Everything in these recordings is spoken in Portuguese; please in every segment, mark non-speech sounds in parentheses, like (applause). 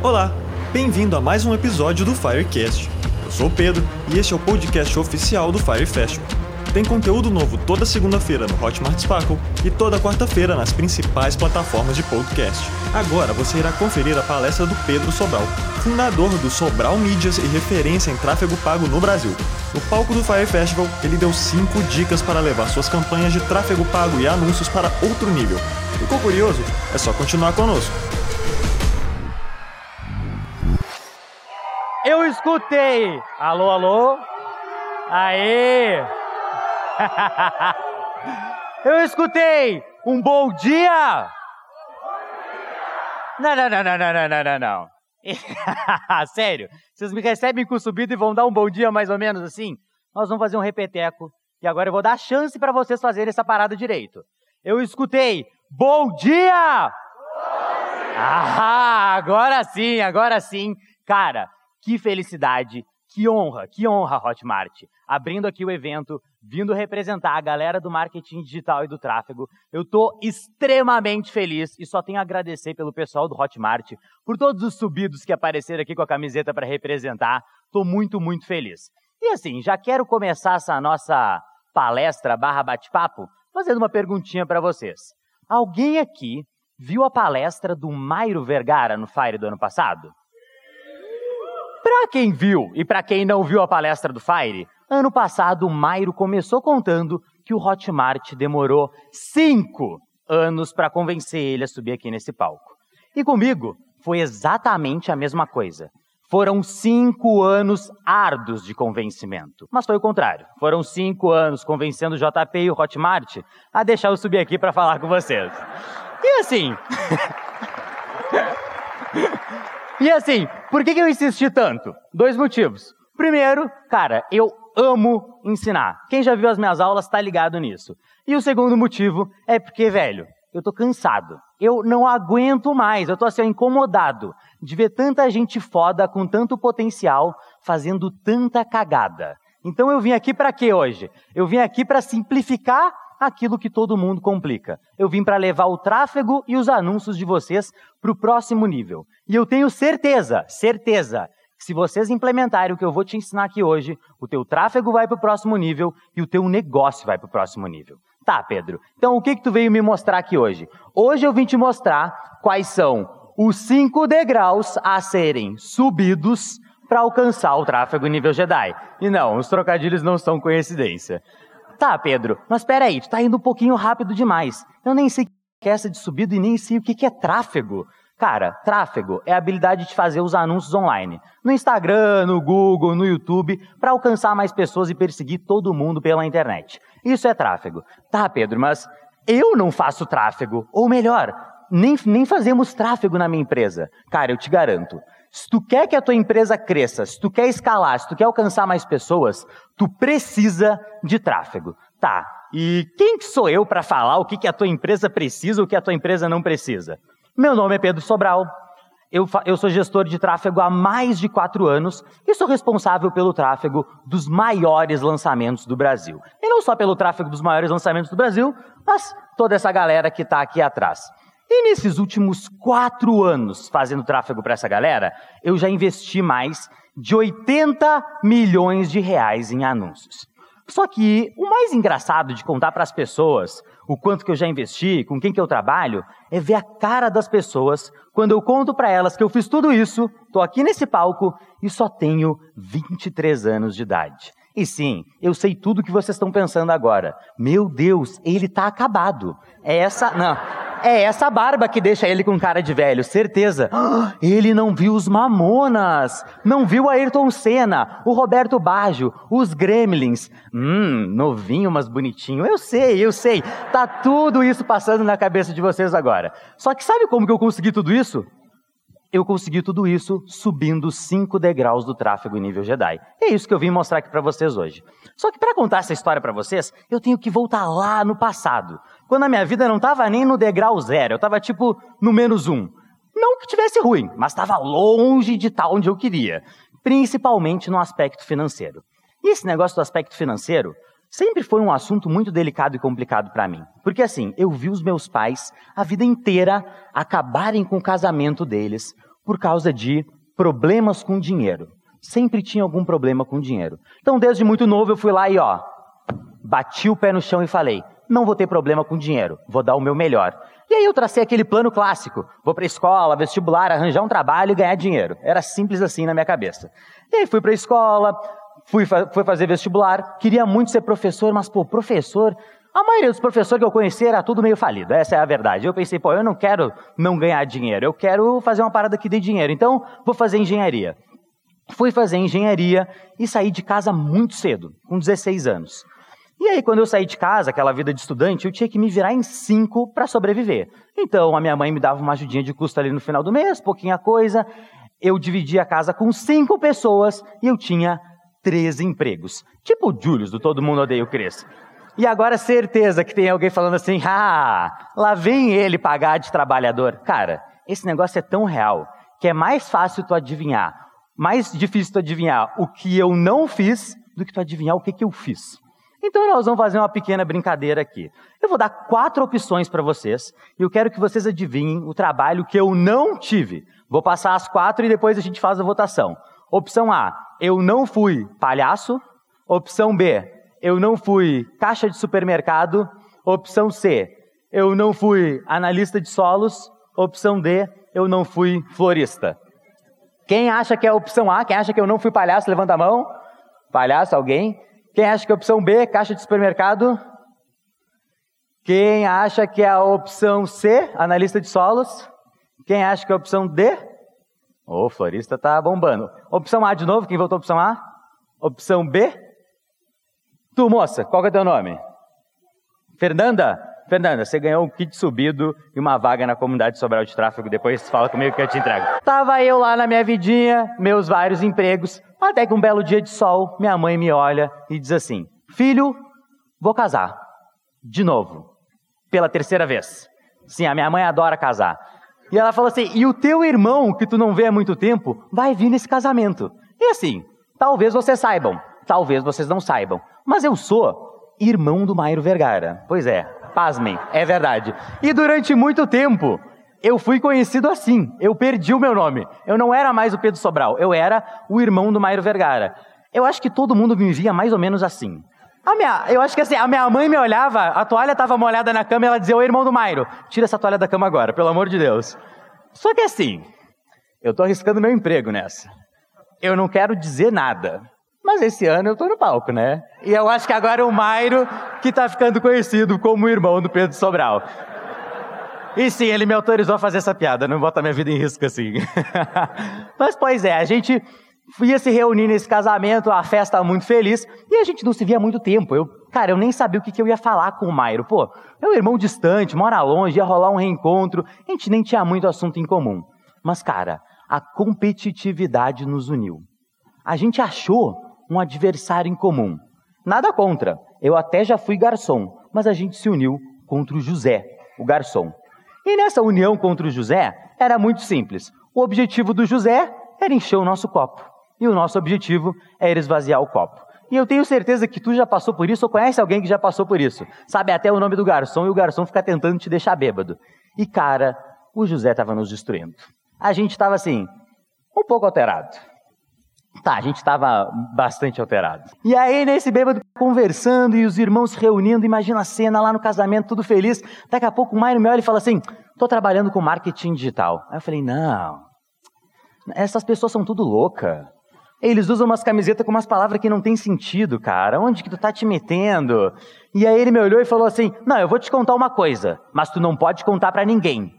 Olá, bem-vindo a mais um episódio do Firecast. Eu sou o Pedro e este é o podcast oficial do Fire Festival. Tem conteúdo novo toda segunda-feira no Hotmart Sparkle e toda quarta-feira nas principais plataformas de podcast. Agora você irá conferir a palestra do Pedro Sobral, fundador do Sobral Mídias e referência em tráfego pago no Brasil. No palco do Fire Festival, ele deu 5 dicas para levar suas campanhas de tráfego pago e anúncios para outro nível. Ficou curioso? É só continuar conosco. Escutei. Alô, alô? Aê! (laughs) Eu escutei. Um bom dia. Não, não, não, não, não, não, não, não. (laughs) Sério, vocês me recebem com subido e vão dar um bom dia mais ou menos assim? Nós vamos fazer um repeteco e agora eu vou dar chance para vocês fazerem essa parada direito. Eu escutei. Bom dia! Ah, agora sim, agora sim. Cara, que felicidade, que honra, que honra, Hotmart. Abrindo aqui o evento, vindo representar a galera do marketing digital e do tráfego. Eu estou extremamente feliz e só tenho a agradecer pelo pessoal do Hotmart, por todos os subidos que apareceram aqui com a camiseta para representar. Estou muito, muito feliz. E assim, já quero começar essa nossa palestra barra bate-papo fazendo uma perguntinha para vocês. Alguém aqui viu a palestra do Mairo Vergara no Fire do ano passado? Para quem viu e para quem não viu a palestra do Fire, ano passado o Mairo começou contando que o Hotmart demorou cinco anos para convencer ele a subir aqui nesse palco. E comigo foi exatamente a mesma coisa. Foram cinco anos árduos de convencimento. Mas foi o contrário. Foram cinco anos convencendo o JP e o Hotmart a deixar eu subir aqui para falar com vocês. E assim. (laughs) e assim, por que, que eu insisti tanto? Dois motivos. Primeiro, cara, eu amo ensinar. Quem já viu as minhas aulas está ligado nisso. E o segundo motivo é porque, velho, eu tô cansado. Eu não aguento mais. Eu tô assim, incomodado de ver tanta gente foda com tanto potencial fazendo tanta cagada. Então eu vim aqui para quê hoje? Eu vim aqui para simplificar aquilo que todo mundo complica. Eu vim para levar o tráfego e os anúncios de vocês para o próximo nível. E eu tenho certeza, certeza, que se vocês implementarem o que eu vou te ensinar aqui hoje, o teu tráfego vai para o próximo nível e o teu negócio vai para o próximo nível. Tá, Pedro. Então o que que tu veio me mostrar aqui hoje? Hoje eu vim te mostrar quais são os cinco degraus a serem subidos para alcançar o tráfego nível Jedi. E não, os trocadilhos não são coincidência. Tá, Pedro, mas peraí, tu tá indo um pouquinho rápido demais. Eu nem sei o que é essa de subido e nem sei o que é tráfego. Cara, tráfego é a habilidade de fazer os anúncios online. No Instagram, no Google, no YouTube, para alcançar mais pessoas e perseguir todo mundo pela internet. Isso é tráfego. Tá, Pedro, mas eu não faço tráfego. Ou melhor, nem, nem fazemos tráfego na minha empresa. Cara, eu te garanto. Se tu quer que a tua empresa cresça, se tu quer escalar, se tu quer alcançar mais pessoas, tu precisa de tráfego. Tá. E quem que sou eu para falar o que, que a tua empresa precisa ou o que a tua empresa não precisa? Meu nome é Pedro Sobral. Eu, eu, sou gestor de tráfego há mais de quatro anos e sou responsável pelo tráfego dos maiores lançamentos do Brasil. E não só pelo tráfego dos maiores lançamentos do Brasil, mas toda essa galera que está aqui atrás. E nesses últimos quatro anos fazendo tráfego para essa galera, eu já investi mais de 80 milhões de reais em anúncios. Só que o mais engraçado de contar para as pessoas o quanto que eu já investi, com quem que eu trabalho, é ver a cara das pessoas quando eu conto para elas que eu fiz tudo isso, estou aqui nesse palco e só tenho 23 anos de idade. E sim, eu sei tudo que vocês estão pensando agora. Meu Deus, ele está acabado. É essa, não, é essa barba que deixa ele com cara de velho, certeza. (gasps) Ele não viu os Mamonas, não viu Ayrton Senna, o Roberto Baggio, os Gremlins. Hum, novinho, mas bonitinho. Eu sei, eu sei. Tá tudo isso passando na cabeça de vocês agora. Só que sabe como que eu consegui tudo isso? Eu consegui tudo isso subindo cinco degraus do tráfego em nível Jedi. É isso que eu vim mostrar aqui para vocês hoje. Só que para contar essa história para vocês, eu tenho que voltar lá no passado, quando a minha vida não estava nem no degrau zero, eu estava tipo no menos um. Não que tivesse ruim, mas estava longe de estar onde eu queria, principalmente no aspecto financeiro. E esse negócio do aspecto financeiro sempre foi um assunto muito delicado e complicado para mim. Porque assim, eu vi os meus pais a vida inteira acabarem com o casamento deles por causa de problemas com dinheiro. Sempre tinha algum problema com dinheiro. Então, desde muito novo, eu fui lá e, ó, bati o pé no chão e falei: não vou ter problema com dinheiro, vou dar o meu melhor. E aí eu tracei aquele plano clássico: vou para a escola, vestibular, arranjar um trabalho e ganhar dinheiro. Era simples assim na minha cabeça. E aí fui para a escola, fui, fui fazer vestibular, queria muito ser professor, mas, pô, professor, a maioria dos professores que eu conheci era tudo meio falido, essa é a verdade. Eu pensei, pô, eu não quero não ganhar dinheiro, eu quero fazer uma parada que dê dinheiro, então vou fazer engenharia. Fui fazer engenharia e saí de casa muito cedo, com 16 anos. E aí, quando eu saí de casa, aquela vida de estudante, eu tinha que me virar em cinco para sobreviver. Então, a minha mãe me dava uma ajudinha de custo ali no final do mês, pouquinha coisa. Eu dividia a casa com cinco pessoas e eu tinha três empregos. Tipo o Julius, do Todo Mundo Odeia o. E agora, certeza que tem alguém falando assim, ah, lá vem ele pagar de trabalhador. Cara, esse negócio é tão real que é mais fácil tu adivinhar, mais difícil tu adivinhar o que eu não fiz do que tu adivinhar o que, que eu fiz. Então nós vamos fazer uma pequena brincadeira aqui. Eu vou dar quatro opções para vocês e eu quero que vocês adivinhem o trabalho que eu não tive. Vou passar as quatro e depois a gente faz a votação. Opção A, eu não fui palhaço. Opção B, eu não fui caixa de supermercado. Opção C, eu não fui analista de solos. Opção D, eu não fui florista. Quem acha que é a opção A? Quem acha que eu não fui palhaço? Levanta a mão. Palhaço, alguém? Quem acha que é a opção B, caixa de supermercado? Quem acha que é a opção C, analista de solos? Quem acha que é a opção D? O oh, florista tá bombando. Opção A de novo, quem votou opção A? Opção B? Tu, moça, qual é o teu nome? Fernanda? Fernanda, você ganhou um kit subido e uma vaga na comunidade Sobral de Tráfego. Depois fala comigo que eu te entrego. Tava eu lá na minha vidinha, meus vários empregos. Até que um belo dia de sol, minha mãe me olha e diz assim: Filho, vou casar. De novo. Pela terceira vez. Sim, a minha mãe adora casar. E ela falou assim: E o teu irmão, que tu não vê há muito tempo, vai vir nesse casamento. E assim, talvez vocês saibam, talvez vocês não saibam, mas eu sou irmão do Mairo Vergara. Pois é, Pasmem, é verdade. E durante muito tempo, eu fui conhecido assim. Eu perdi o meu nome. Eu não era mais o Pedro Sobral. Eu era o irmão do Mairo Vergara. Eu acho que todo mundo me via mais ou menos assim. A minha, eu acho que assim, a minha mãe me olhava, a toalha estava molhada na cama e ela dizia: Ô irmão do Mairo, tira essa toalha da cama agora, pelo amor de Deus. Só que assim, eu estou arriscando meu emprego nessa. Eu não quero dizer nada. Mas esse ano eu tô no palco, né? E eu acho que agora é o Mairo que tá ficando conhecido como o irmão do Pedro Sobral. E sim, ele me autorizou a fazer essa piada, não botar minha vida em risco assim. (laughs) Mas pois é, a gente ia se reunir nesse casamento, a festa muito feliz, e a gente não se via há muito tempo. Eu, cara, eu nem sabia o que, que eu ia falar com o Mairo. Pô, é um irmão distante, mora longe, ia rolar um reencontro, a gente nem tinha muito assunto em comum. Mas, cara, a competitividade nos uniu. A gente achou um adversário em comum. Nada contra, eu até já fui garçom, mas a gente se uniu contra o José, o garçom. E nessa união contra o José era muito simples. O objetivo do José era encher o nosso copo. E o nosso objetivo era esvaziar o copo. E eu tenho certeza que tu já passou por isso ou conhece alguém que já passou por isso. Sabe até o nome do garçom e o garçom fica tentando te deixar bêbado. E cara, o José estava nos destruindo. A gente estava assim, um pouco alterado. Tá, a gente estava bastante alterado. E aí, nesse bêbado conversando e os irmãos se reunindo, imagina a cena lá no casamento, tudo feliz. Daqui a pouco o Maio me olha e fala assim: tô trabalhando com marketing digital. Aí eu falei: não, essas pessoas são tudo louca. Eles usam umas camisetas com umas palavras que não tem sentido, cara. Onde que tu tá te metendo? E aí ele me olhou e falou assim: Não, eu vou te contar uma coisa, mas tu não pode contar para ninguém.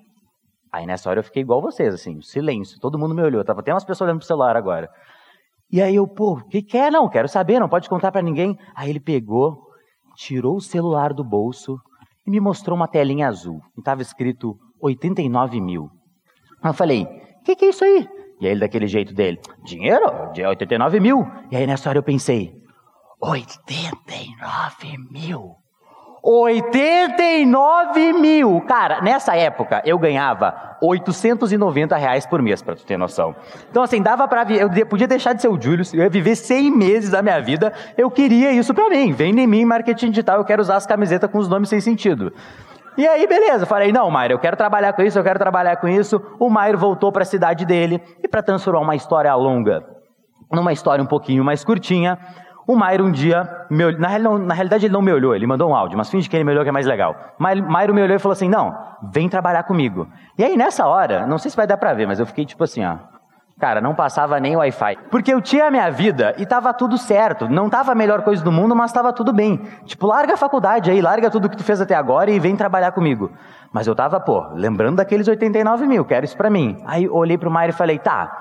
Aí nessa hora eu fiquei igual vocês, assim, silêncio. Todo mundo me olhou. Tava até umas pessoas olhando pro celular agora. E aí eu, pô, o que quer? Não, quero saber, não pode contar para ninguém. Aí ele pegou, tirou o celular do bolso e me mostrou uma telinha azul. E estava escrito 89 mil. Aí eu falei, o que, que é isso aí? E aí ele daquele jeito dele, dinheiro? De 89 mil. E aí nessa hora eu pensei, 89 mil? 89 mil! Cara, nessa época eu ganhava 890 reais por mês, pra tu ter noção. Então, assim, dava pra. Eu podia deixar de ser o Julius, eu ia viver 100 meses da minha vida, eu queria isso pra mim. Vem em mim, marketing digital, eu quero usar as camisetas com os nomes sem sentido. E aí, beleza, falei, não, Mairo, eu quero trabalhar com isso, eu quero trabalhar com isso. O Mairo voltou para a cidade dele e para transformar uma história longa numa história um pouquinho mais curtinha, o Mairo um dia, me na, na, realidade ele não me olhou, ele mandou um áudio, mas finge que ele me olhou que é mais legal. Mairo me olhou e falou assim, não, vem trabalhar comigo. E aí nessa hora, não sei se vai dar pra ver, mas eu fiquei tipo assim, ó, Cara, não passava nem Wi-Fi. Porque eu tinha a minha vida e tava tudo certo. Não tava a melhor coisa do mundo, mas tava tudo bem. Tipo, larga a faculdade aí, larga tudo que tu fez até agora e vem trabalhar comigo. Mas eu tava, pô, lembrando daqueles 89 mil, quero isso pra mim. Aí olhei pro Mário e falei, tá,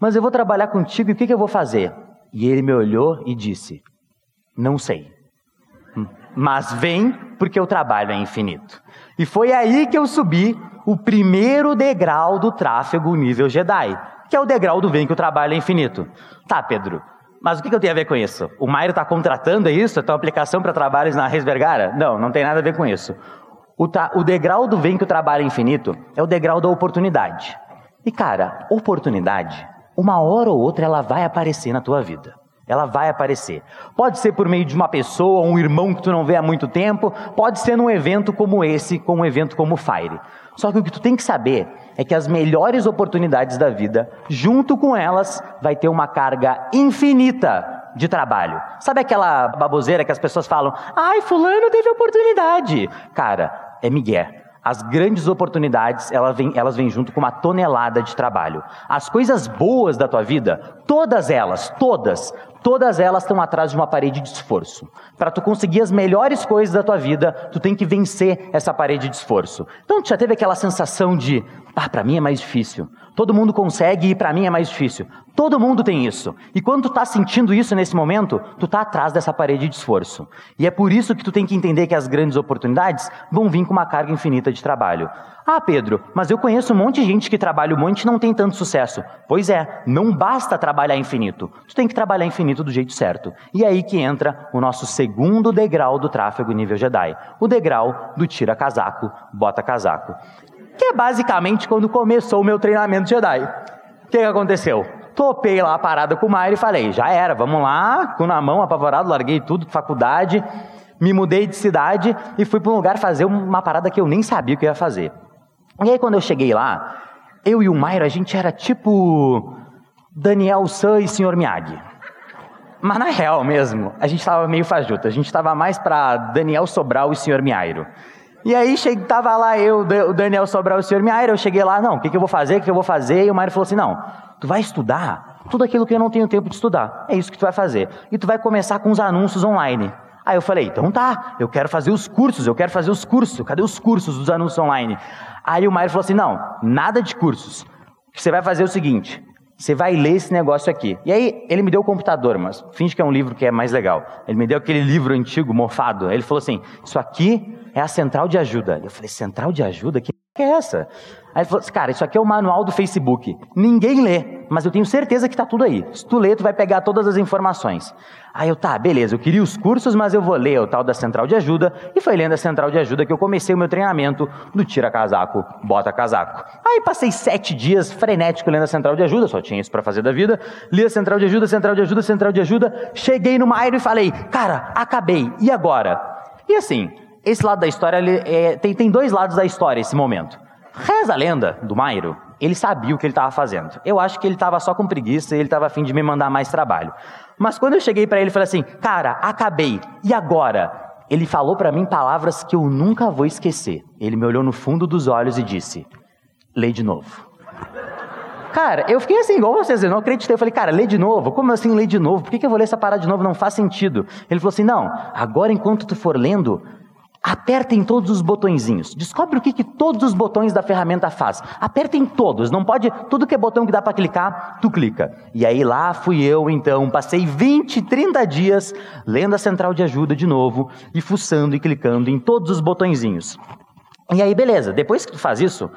mas eu vou trabalhar contigo e o que, que eu vou fazer? E ele me olhou e disse, não sei. Hum, mas vem porque o trabalho é infinito. E foi aí que eu subi o primeiro degrau do tráfego nível Jedi que é o degrau do vem que o trabalho é infinito. Tá, Pedro, mas o que, eu tenho a ver com isso? O Mairo está contratando é isso? Então, aplicação para trabalhos na Resvergara? Não, não tem nada a ver com isso. O, o degrau do vem que o trabalho é infinito é o degrau da oportunidade. E, cara, oportunidade, uma hora ou outra ela vai aparecer na tua vida. Ela vai aparecer. Pode ser por meio de uma pessoa, um irmão que tu não vê há muito tempo, pode ser num evento como esse, como um evento como o Fire. Só que o que tu tem que saber é que as melhores oportunidades da vida, junto com elas, vai ter uma carga infinita de trabalho. Sabe aquela baboseira que as pessoas falam: "Ai, fulano teve oportunidade". Cara, é migué. As grandes oportunidades, elas vêm, elas vêm junto com uma tonelada de trabalho. As coisas boas da tua vida, todas elas, todas, todas elas estão atrás de uma parede de esforço. Para tu conseguir as melhores coisas da tua vida, tu tem que vencer essa parede de esforço. Então, tu já teve aquela sensação de, ah, para mim é mais difícil. Todo mundo consegue e para mim é mais difícil. Todo mundo tem isso. E quando tu está sentindo isso nesse momento, tu está atrás dessa parede de esforço. E é por isso que tu tem que entender que as grandes oportunidades vão vir com uma carga infinita de trabalho. Ah, Pedro, mas eu conheço um monte de gente que trabalha um monte e não tem tanto sucesso. Pois é, não basta trabalhar infinito. Tu tem que trabalhar infinito do jeito certo. E é aí que entra o nosso segundo degrau do tráfego nível Jedi. O degrau do tira casaco, bota casaco que é basicamente quando começou o meu treinamento Jedi. O que, que aconteceu? Topei lá a parada com o Maio e falei, já era, vamos lá, com na mão, apavorado, larguei tudo, faculdade, me mudei de cidade e fui para um lugar fazer uma parada que eu nem sabia o que ia fazer. E aí quando eu cheguei lá, eu e o Mairo, a gente era tipo Daniel San e Sr. Miyagi. Mas na real mesmo, a gente estava meio fajuto, a gente estava mais para Daniel Sobral e Sr. Miairo. E aí cheguei, tava lá eu, o Daniel Sobral o senhor Miaira, eu cheguei lá, não, o que, que eu vou fazer, o que, que eu vou fazer? E o Mário falou assim, não, tu vai estudar tudo aquilo que eu não tenho tempo de estudar. É isso que tu vai fazer. E tu vai começar com os anúncios online. Aí eu falei, então tá, eu quero fazer os cursos, eu quero fazer os cursos. Cadê os cursos dos anúncios online? Aí o Mário falou assim, não, nada de cursos. Você vai fazer o seguinte, você vai ler esse negócio aqui. E aí ele me deu o computador, mas finge que é um livro que é mais legal. Ele me deu aquele livro antigo, mofado. Ele falou assim, isso aqui é a central de ajuda. Eu falei, central de ajuda? Que é essa? Aí ele falou assim, cara, isso aqui é o manual do Facebook. Ninguém lê, mas eu tenho certeza que está tudo aí. Se tu ler, tu vai pegar todas as informações. Aí eu, tá, beleza, eu queria os cursos, mas eu vou ler o tal da central de ajuda. E foi lendo a central de ajuda que eu comecei o meu treinamento do tira casaco, bota casaco. Aí passei sete dias frenético lendo a central de ajuda, só tinha isso para fazer da vida. Li a central de ajuda, central de ajuda, central de ajuda. Cheguei no Mairo e falei, cara, acabei, e agora? E assim, esse lado da história, é, tem, tem dois lados da história, esse momento. Reza a lenda do Mairo, ele sabia o que ele estava fazendo. Eu acho que ele estava só com preguiça e ele estava afim de me mandar mais trabalho. Mas quando eu cheguei para ele e falei assim, cara, acabei, e agora? Ele falou para mim palavras que eu nunca vou esquecer. Ele me olhou no fundo dos olhos e disse: lê de novo. Cara, eu fiquei assim, igual vocês, eu não acreditei. Eu falei, cara, lê de novo. Como assim lê de novo? Por que, que eu vou ler essa parada de novo? Não faz sentido. Ele falou assim: não, agora enquanto tu for lendo, Apertem todos os botõezinhos. Descobre o que, que todos os botões da ferramenta faz. Apertem todos. Não pode. Tudo que é botão que dá para clicar, tu clica. E aí lá fui eu, então. Passei 20, 30 dias lendo a central de ajuda de novo e fuçando e clicando em todos os botõezinhos. E aí, beleza. Depois que tu faz isso,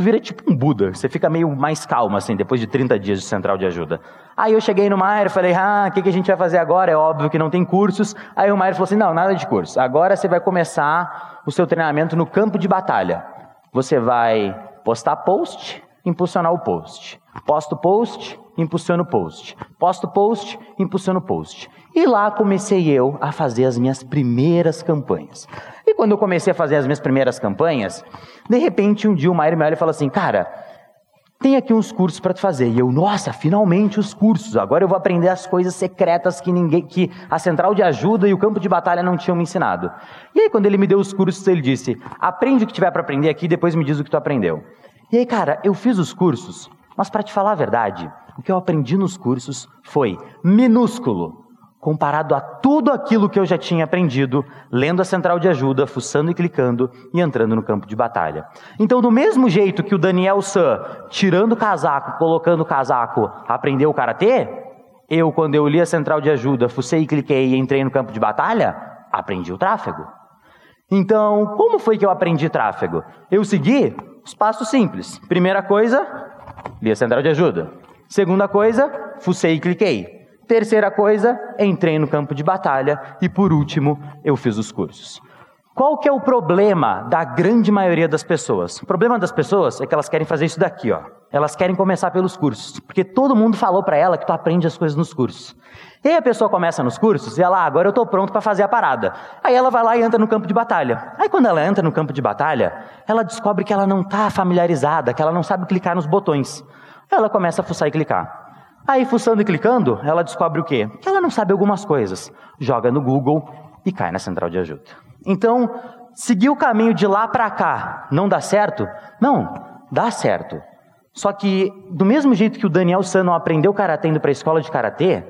tu vira tipo um Buda. Você fica meio mais calmo, assim, depois de 30 dias de central de ajuda. Aí eu cheguei no Maier e falei, ah, o que, que a gente vai fazer agora? É óbvio que não tem cursos. Aí o Maier falou assim, não, nada de curso. Agora você vai começar o seu treinamento no campo de batalha. Você vai postar post, impulsionar o post. Posto post, impulsiono post. Posto post, impulsiono o post. E lá comecei eu a fazer as minhas primeiras campanhas. E quando eu comecei a fazer as minhas primeiras campanhas, de repente um dia o Mairo me fala assim, cara, tem aqui uns cursos para tu fazer. E eu, nossa, finalmente os cursos. Agora eu vou aprender as coisas secretas que ninguém, que a central de ajuda e o campo de batalha não tinham me ensinado. E aí quando ele me deu os cursos, ele disse: "Aprende o que tiver para aprender aqui, depois me diz o que tu aprendeu". E aí, cara, eu fiz os cursos, mas para te falar a verdade, o que eu aprendi nos cursos foi minúsculo comparado a tudo aquilo que eu já tinha aprendido lendo a central de ajuda, fuçando e clicando e entrando no campo de batalha. Então, do mesmo jeito que o Daniel San, tirando o casaco, colocando o casaco, aprendeu o karatê, eu, quando eu li a central de ajuda, fucei e cliquei e entrei no campo de batalha, aprendi o tráfego. Então, como foi que eu aprendi tráfego? Eu segui os passos simples. Primeira coisa, li a central de ajuda. Segunda coisa, fucei e cliquei. Terceira coisa, entrei no campo de batalha e por último, eu fiz os cursos. Qual que é o problema da grande maioria das pessoas? O problema das pessoas é que elas querem fazer isso daqui, ó. Elas querem começar pelos cursos, porque todo mundo falou para ela que tu aprende as coisas nos cursos. E aí a pessoa começa nos cursos e ela, ah, agora eu estou pronto para fazer a parada. Aí ela vai lá e entra no campo de batalha. Aí quando ela entra no campo de batalha, ela descobre que ela não está familiarizada, que ela não sabe clicar nos botões. Ela começa a fuçar e clicar. Aí, fuçando e clicando, ela descobre o quê? Que ela não sabe algumas coisas. Joga no Google e cai na central de ajuda. Então, seguir o caminho de lá para cá não dá certo? Não, dá certo. Só que, do mesmo jeito que o Daniel Sano aprendeu karatê indo para a escola de karatê,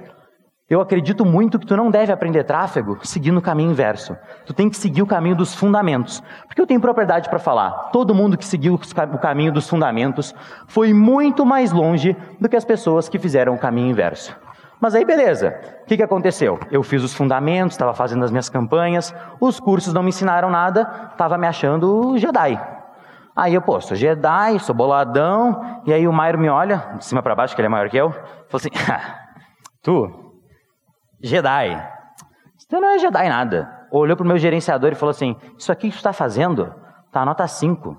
eu acredito muito que tu não deve aprender tráfego seguindo o caminho inverso. Tu tem que seguir o caminho dos fundamentos. Porque eu tenho propriedade para falar. Todo mundo que seguiu o caminho dos fundamentos foi muito mais longe do que as pessoas que fizeram o caminho inverso. Mas aí, beleza. O que, que aconteceu? Eu fiz os fundamentos, estava fazendo as minhas campanhas, os cursos não me ensinaram nada, estava me achando Jedi. Aí eu, pô, sou Jedi, sou boladão, e aí o Mairo me olha, de cima para baixo, que ele é maior que eu, falou assim: (laughs) Tu, Jedi. Você não é Jedi nada. Olhou para o meu gerenciador e falou assim: Isso aqui que você está fazendo tá nota 5.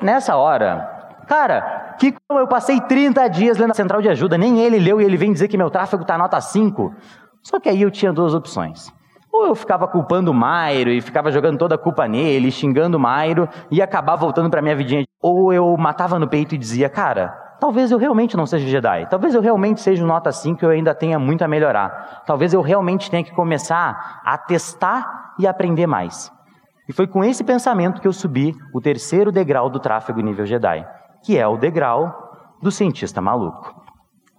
Nessa hora, cara, que eu passei 30 dias lendo a central de ajuda, nem ele leu e ele vem dizer que meu tráfego tá nota 5. Só que aí eu tinha duas opções. Ou eu ficava culpando o Mairo e ficava jogando toda a culpa nele, xingando o Mairo e acabar voltando para minha vidinha. Ou eu matava no peito e dizia, cara, Talvez eu realmente não seja Jedi. Talvez eu realmente seja um nota 5 e eu ainda tenha muito a melhorar. Talvez eu realmente tenha que começar a testar e aprender mais. E foi com esse pensamento que eu subi o terceiro degrau do tráfego nível Jedi, que é o degrau do cientista maluco.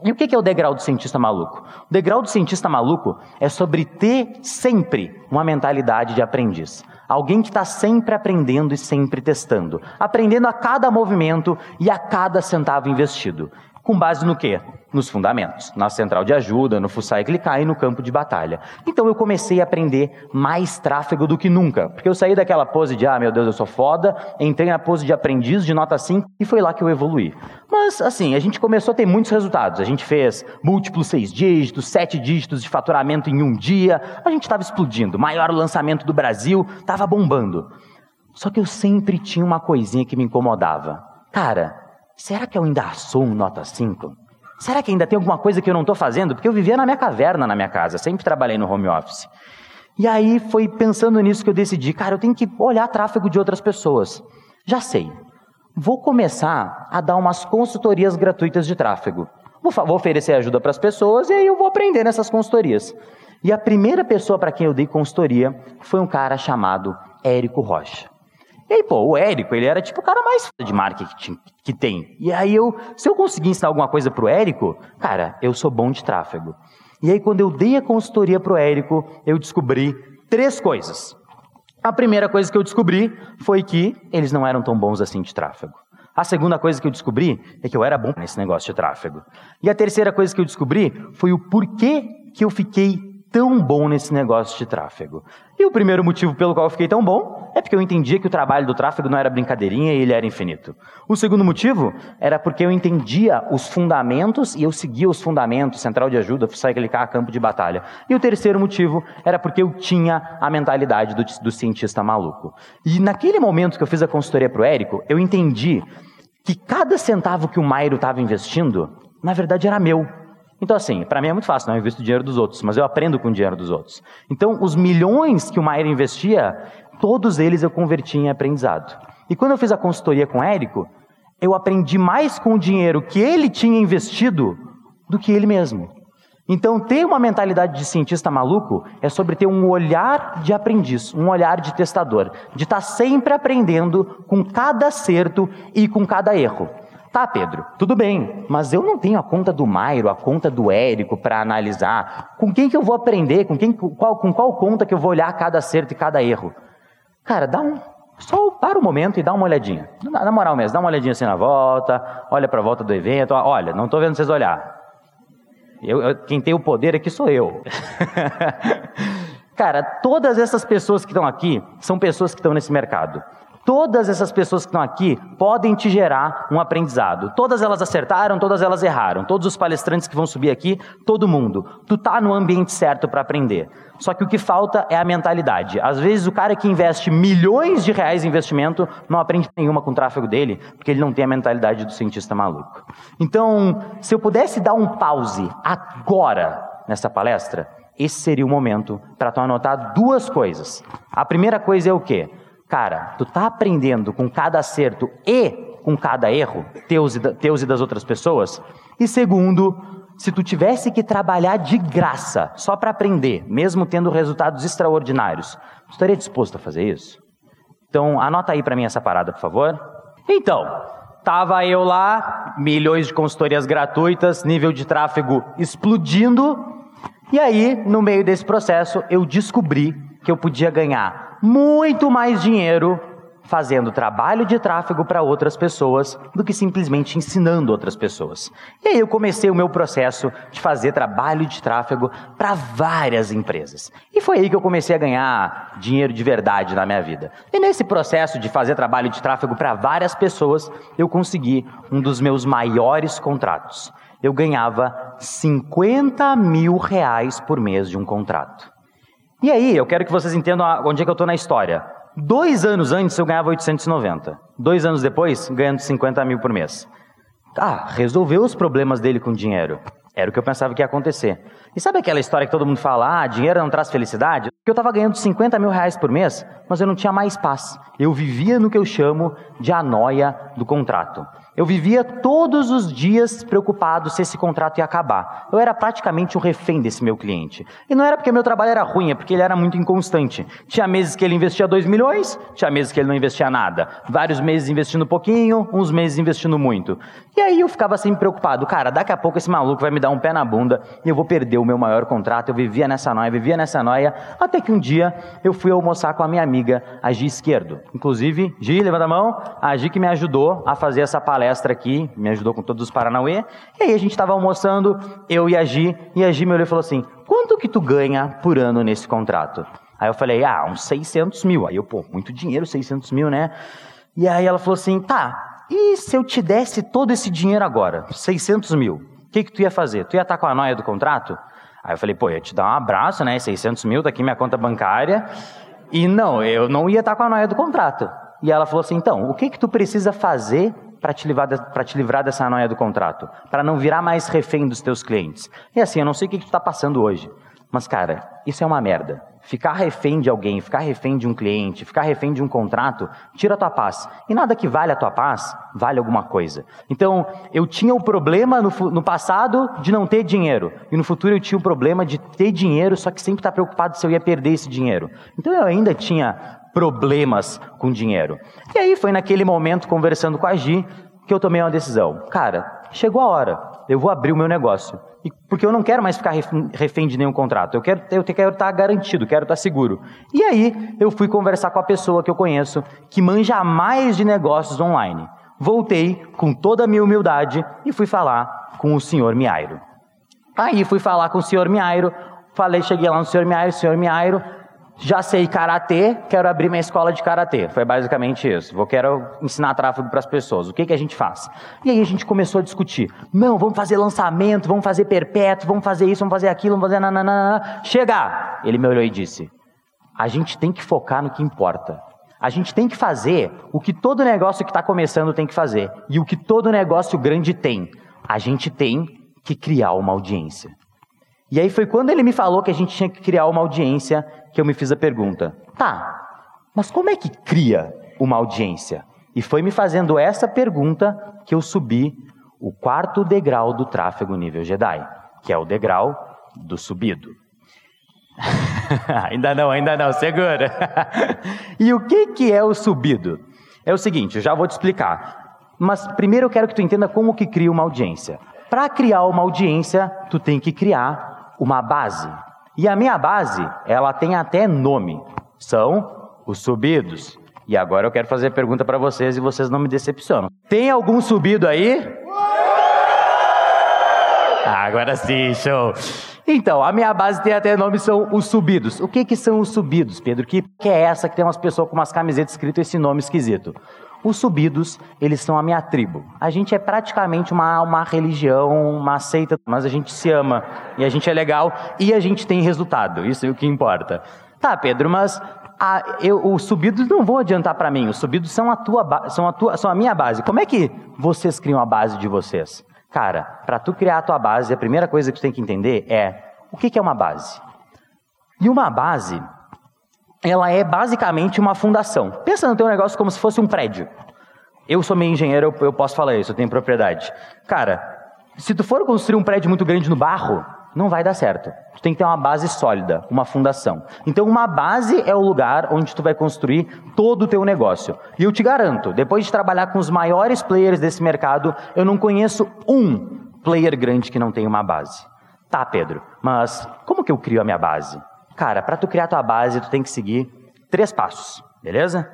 E o que é o degrau do cientista maluco? O degrau do cientista maluco é sobre ter sempre uma mentalidade de aprendiz. Alguém que está sempre aprendendo e sempre testando. Aprendendo a cada movimento e a cada centavo investido. Com base no quê? Nos fundamentos. Na central de ajuda, no fuçar e clicar e no campo de batalha. Então eu comecei a aprender mais tráfego do que nunca. Porque eu saí daquela pose de, ah, meu Deus, eu sou foda, entrei na pose de aprendiz de nota 5 e foi lá que eu evoluí. Mas, assim, a gente começou a ter muitos resultados. A gente fez múltiplos seis dígitos, sete dígitos de faturamento em um dia. A gente estava explodindo. Maior lançamento do Brasil, estava bombando. Só que eu sempre tinha uma coisinha que me incomodava. Cara, será que eu ainda um nota 5? Será que ainda tem alguma coisa que eu não estou fazendo? Porque eu vivia na minha caverna, na minha casa, sempre trabalhei no home office. E aí foi pensando nisso que eu decidi, cara, eu tenho que olhar tráfego de outras pessoas. Já sei. Vou começar a dar umas consultorias gratuitas de tráfego. Vou, vou oferecer ajuda para as pessoas e aí eu vou aprender nessas consultorias. E a primeira pessoa para quem eu dei consultoria foi um cara chamado Érico Rocha. E aí, pô, o Érico, ele era tipo o cara mais de marketing que tem. E aí eu, se eu conseguir ensinar alguma coisa pro Érico, cara, eu sou bom de tráfego. E aí quando eu dei a consultoria pro Érico, eu descobri três coisas. A primeira coisa que eu descobri foi que eles não eram tão bons assim de tráfego. A segunda coisa que eu descobri é que eu era bom nesse negócio de tráfego. E a terceira coisa que eu descobri foi o porquê que eu fiquei tão bom nesse negócio de tráfego. E o primeiro motivo pelo qual eu fiquei tão bom é porque eu entendia que o trabalho do tráfego não era brincadeirinha e ele era infinito. O segundo motivo era porque eu entendia os fundamentos e eu seguia os fundamentos, central de ajuda, sai clicar, campo de batalha. E o terceiro motivo era porque eu tinha a mentalidade do, do cientista maluco. E naquele momento que eu fiz a consultoria para o Érico, eu entendi que cada centavo que o Mairo estava investindo, na verdade era meu. Então, assim, para mim é muito fácil, não eu invisto o dinheiro dos outros, mas eu aprendo com o dinheiro dos outros. Então, os milhões que o Maier investia, todos eles eu converti em aprendizado. E quando eu fiz a consultoria com o Érico, eu aprendi mais com o dinheiro que ele tinha investido do que ele mesmo. Então, ter uma mentalidade de cientista maluco é sobre ter um olhar de aprendiz, um olhar de testador, de estar tá sempre aprendendo com cada acerto e com cada erro. Tá, Pedro, tudo bem, mas eu não tenho a conta do Mairo, a conta do Érico para analisar. Com quem que eu vou aprender? Com, quem, qual, com qual conta que eu vou olhar cada acerto e cada erro? Cara, dá um, só para o momento e dá uma olhadinha. Na, moral mesmo, dá uma olhadinha assim na volta, olha para a volta do evento. Olha, não estou vendo vocês olhar. Eu, eu, quem tem o poder aqui sou eu. (laughs) Cara, todas essas pessoas que estão aqui são pessoas que estão nesse mercado. Todas essas pessoas que estão aqui podem te gerar um aprendizado. Todas elas acertaram, todas elas erraram. Todos os palestrantes que vão subir aqui, todo mundo. Tu tá no ambiente certo para aprender. Só que o que falta é a mentalidade. Às vezes o cara que investe milhões de reais em investimento não aprende nenhuma com o tráfego dele, porque ele não tem a mentalidade do cientista maluco. Então, se eu pudesse dar um pause agora nessa palestra, esse seria o momento para tu anotar duas coisas. A primeira coisa é o quê? Cara, tu tá aprendendo com cada acerto e com cada erro, teus e, teus e das outras pessoas? E segundo, se tu tivesse que trabalhar de graça, só para aprender, mesmo tendo resultados extraordinários, tu estaria disposto a fazer isso? Então, anota aí para mim essa parada, por favor. Então, tava eu lá, milhões de consultorias gratuitas, nível de tráfego explodindo, e aí, no meio desse processo, eu descobri que eu podia ganhar muito mais dinheiro fazendo trabalho de tráfego para outras pessoas do que simplesmente ensinando outras pessoas. E aí eu comecei o meu processo de fazer trabalho de tráfego para várias empresas. E foi aí que eu comecei a ganhar dinheiro de verdade na minha vida. E nesse processo de fazer trabalho de tráfego para várias pessoas, eu consegui um dos meus maiores contratos. Eu ganhava 50 mil reais por mês de um contrato. E aí, eu quero que vocês entendam onde é que eu estou na história. Dois anos antes eu ganhava 890. Dois anos depois, ganhando 50 mil por mês. Ah, resolveu os problemas dele com dinheiro. Era o que eu pensava que ia acontecer. E sabe aquela história que todo mundo fala, ah, dinheiro não traz felicidade? Eu estava ganhando 50 mil reais por mês, mas eu não tinha mais paz. Eu vivia no que eu chamo de a noia do contrato. Eu vivia todos os dias preocupado se esse contrato ia acabar. Eu era praticamente o refém desse meu cliente. E não era porque meu trabalho era ruim, é porque ele era muito inconstante. Tinha meses que ele investia 2 milhões, tinha meses que ele não investia nada. Vários meses investindo pouquinho, uns meses investindo muito. E aí eu ficava sempre preocupado. Cara, daqui a pouco esse maluco vai me dar um pé na bunda e eu vou perder o meu maior contrato. Eu vivia nessa noia, vivia nessa noia. Até que um dia eu fui almoçar com a minha amiga, a Gi Esquerdo. Inclusive, Gi, levanta a mão. A Gi que me ajudou a fazer essa palestra palestra aqui, me ajudou com todos os Paranauê. E aí a gente estava almoçando, eu e a Gi, e a Gi me olhou e falou assim: quanto que tu ganha por ano nesse contrato? Aí eu falei, ah, uns 600 mil. Aí eu, pô, muito dinheiro, 600 mil, né? E aí ela falou assim, tá, e se eu te desse todo esse dinheiro agora, 600 mil, o que que tu ia fazer? Tu ia estar com a noia do contrato? Aí eu falei, pô, ia te dar um abraço, né, 600 mil, tá aqui minha conta bancária. E não, eu não ia estar com a noia do contrato. E ela falou assim, então, o que que tu precisa fazer para te, livrar te livrar dessa noia do contrato, para não virar mais refém dos teus clientes. E assim, eu não sei o que, que tu está passando hoje, mas cara, isso é uma merda. Ficar refém de alguém, ficar refém de um cliente, ficar refém de um contrato, tira a tua paz. E nada que vale a tua paz, vale alguma coisa. Então, eu tinha o problema no, no passado de não ter dinheiro. E no futuro eu tinha o problema de ter dinheiro, só que sempre estar tá preocupado se eu ia perder esse dinheiro. Então eu ainda tinha problemas com dinheiro. E aí foi naquele momento, conversando com a Gi, que eu tomei uma decisão. Cara, chegou a hora, eu vou abrir o meu negócio. E, porque eu não quero mais ficar refém de nenhum contrato. Eu quero, eu quero estar garantido, quero estar seguro. E aí eu fui conversar com a pessoa que eu conheço, que manja mais de negócios online. Voltei com toda a minha humildade e fui falar com o senhor Miairo. Aí fui falar com o senhor Miairo, falei, cheguei lá no senhor Miairo, senhor Miairo, já sei karatê, quero abrir minha escola de karatê. Foi basicamente isso. Vou quero ensinar tráfego para as pessoas. O que que a gente faz? E aí a gente começou a discutir. Não, vamos fazer lançamento, vamos fazer perpétuo, vamos fazer isso, vamos fazer aquilo, vamos fazer nananana. Chega! Ele me olhou e disse: "A gente tem que focar no que importa. A gente tem que fazer o que todo negócio que está começando tem que fazer e o que todo negócio grande tem. A gente tem que criar uma audiência." E aí foi quando ele me falou que a gente tinha que criar uma audiência que eu me fiz a pergunta: tá, Mas como é que cria uma audiência? E foi me fazendo essa pergunta que eu subi o quarto degrau do tráfego nível Jedi, que é o degrau do subido. (laughs) ainda não, ainda não, segura. (laughs) e o que, que é o subido? É o seguinte, eu já vou te explicar. Mas primeiro eu quero que tu entenda como que cria uma audiência. Para criar uma audiência, tu tem que criar uma base. E a minha base, ela tem até nome. São os subidos. E agora eu quero fazer a pergunta para vocês e vocês não me decepcionam. Tem algum subido aí? Ah, agora sim, show. Então, a minha base tem até nome, são os subidos. O que que são os subidos, Pedro? Que, que é essa que tem umas pessoas com umas camisetas escrito esse nome esquisito? Os subidos, eles são a minha tribo. A gente é praticamente uma, uma religião, uma seita, mas a gente se ama e a gente é legal e a gente tem resultado. Isso é o que importa. Tá, Pedro, mas a, eu, os subidos não vão adiantar para mim. Os subidos são a tua, são a tua, são a minha base. Como é que vocês criam a base de vocês? Cara, para tu criar a tua base, a primeira coisa que tu tem que entender é o que, que é uma base. E uma base ela é basicamente uma fundação. Pensa no teu negócio como se fosse um prédio. Eu sou meio engenheiro, eu, posso falar isso, eu tenho propriedade. Cara, se tu for construir um prédio muito grande no barro, não vai dar certo. Tu tem que ter uma base sólida, uma fundação. Então, uma base é o lugar onde tu vai construir todo o teu negócio. E eu te garanto, depois de trabalhar com os maiores players desse mercado, eu não conheço um player grande que não tenha uma base. Tá, Pedro, mas como que eu crio a minha base? Cara, para tu criar tua base, tu tem que seguir três passos, beleza?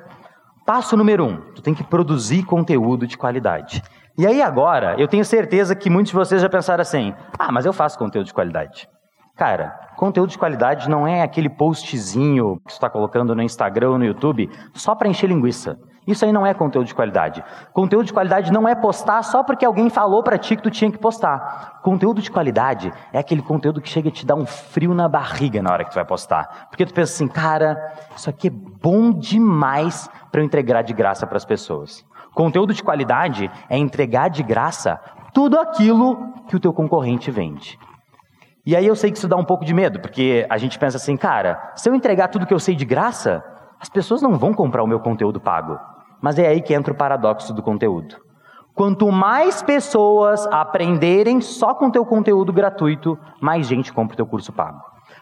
Passo número um, tu tem que produzir conteúdo de qualidade. E aí agora, eu tenho certeza que muitos de vocês já pensaram assim: ah, mas eu faço conteúdo de qualidade. Cara, conteúdo de qualidade não é aquele postzinho que você está colocando no Instagram ou no YouTube só para encher linguiça. Isso aí não é conteúdo de qualidade. Conteúdo de qualidade não é postar só porque alguém falou para ti que tu tinha que postar. Conteúdo de qualidade é aquele conteúdo que chega a te dar um frio na barriga na hora que tu vai postar. Porque tu pensa assim, cara, isso aqui é bom demais para eu entregar de graça para as pessoas. Conteúdo de qualidade é entregar de graça tudo aquilo que o teu concorrente vende. E aí eu sei que isso dá um pouco de medo, porque a gente pensa assim, cara, se eu entregar tudo que eu sei de graça, as pessoas não vão comprar o meu conteúdo pago. Mas é aí que entra o paradoxo do conteúdo. Quanto mais pessoas aprenderem só com teu conteúdo gratuito, mais gente compra o teu curso pago.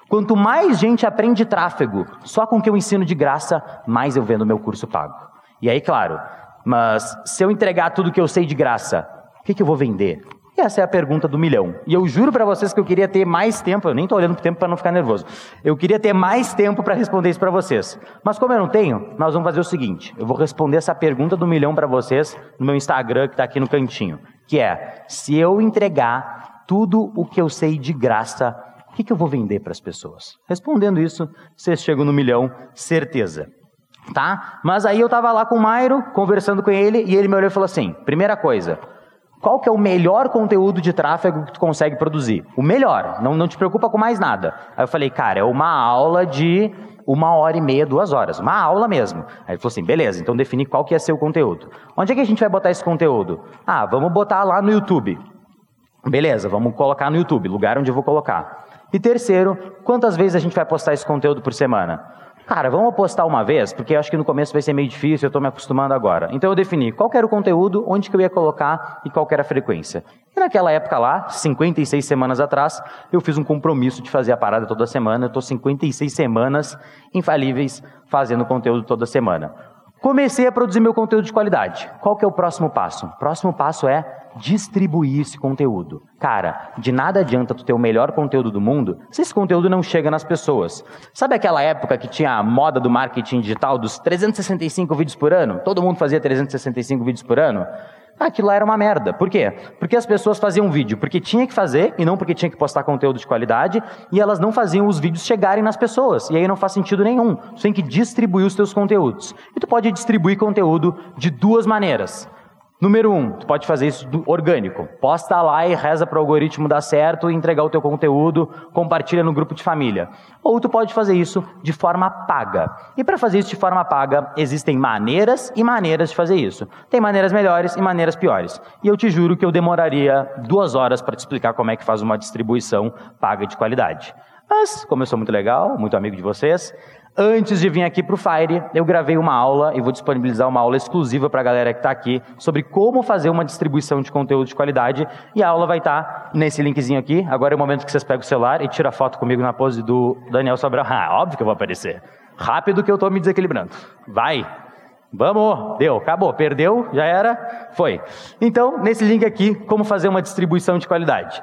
Quanto mais gente aprende tráfego só com o que eu ensino de graça, mais eu vendo meu curso pago. E aí, claro, mas se eu entregar tudo que eu sei de graça, o que, que eu vou vender? Essa é a pergunta do milhão. E eu juro para vocês que eu queria ter mais tempo, eu nem estou olhando para o tempo para não ficar nervoso. Eu queria ter mais tempo para responder isso para vocês. Mas como eu não tenho, nós vamos fazer o seguinte: eu vou responder essa pergunta do milhão para vocês no meu Instagram que está aqui no cantinho. Que é: se eu entregar tudo o que eu sei de graça, o que, que eu vou vender para as pessoas? Respondendo isso, vocês chegam no milhão, certeza. Tá? Mas aí eu estava lá com o Mairo, conversando com ele, e ele me olhou e falou assim: primeira coisa qual que é o melhor conteúdo de tráfego que tu consegue produzir? O melhor, não, não te preocupa com mais nada. Aí eu falei, cara, é uma aula de uma hora e meia, duas horas, uma aula mesmo. Aí ele falou assim, beleza, então defini qual que ia ser o conteúdo. Onde é que a gente vai botar esse conteúdo? Ah, vamos botar lá no YouTube. Beleza, vamos colocar no YouTube, lugar onde eu vou colocar. E terceiro, quantas vezes a gente vai postar esse conteúdo por semana? Cara, vamos apostar uma vez, porque eu acho que no começo vai ser meio difícil, eu estou me acostumando agora. Então eu defini qual era o conteúdo, onde que eu ia colocar e qual era a frequência. E naquela época lá, 56 semanas atrás, eu fiz um compromisso de fazer a parada toda semana. Eu estou 56 semanas infalíveis fazendo conteúdo toda semana. Comecei a produzir meu conteúdo de qualidade. Qual que é o próximo passo? O próximo passo é distribuir esse conteúdo. Cara, de nada adianta tu ter o melhor conteúdo do mundo se esse conteúdo não chega nas pessoas. Sabe aquela época que tinha a moda do marketing digital dos 365 vídeos por ano? Todo mundo fazia 365 vídeos por ano? Aquilo lá era uma merda. Por quê? Porque as pessoas faziam vídeo porque tinha que fazer e não porque tinha que postar conteúdo de qualidade e elas não faziam os vídeos chegarem nas pessoas. E aí não faz sentido nenhum. Você tem que distribuir os teus conteúdos. E tu pode distribuir conteúdo de duas maneiras. Número um, tu pode fazer isso orgânico. Posta lá e reza para o algoritmo dar certo e entregar o teu conteúdo, compartilha no grupo de família. Ou tu pode fazer isso de forma paga. E para fazer isso de forma paga, existem maneiras e maneiras de fazer isso. Tem maneiras melhores e maneiras piores. E eu te juro que eu demoraria duas horas para te explicar como é que faz uma distribuição paga de qualidade. Mas, como eu sou muito legal, muito amigo de vocês, antes de vir aqui para o Fire, eu gravei uma aula e vou disponibilizar uma aula exclusiva para a galera que está aqui sobre como fazer uma distribuição de conteúdo de qualidade. E a aula vai estar tá nesse linkzinho aqui. Agora é o momento que vocês pegam o celular e tiram a foto comigo na pose do Daniel Sobral. (laughs) Ah, óbvio que eu vou aparecer. Rápido que eu estou me desequilibrando. Vai! Vamos, deu, acabou, perdeu, já era, foi. Então, nesse link aqui, como fazer uma distribuição de qualidade.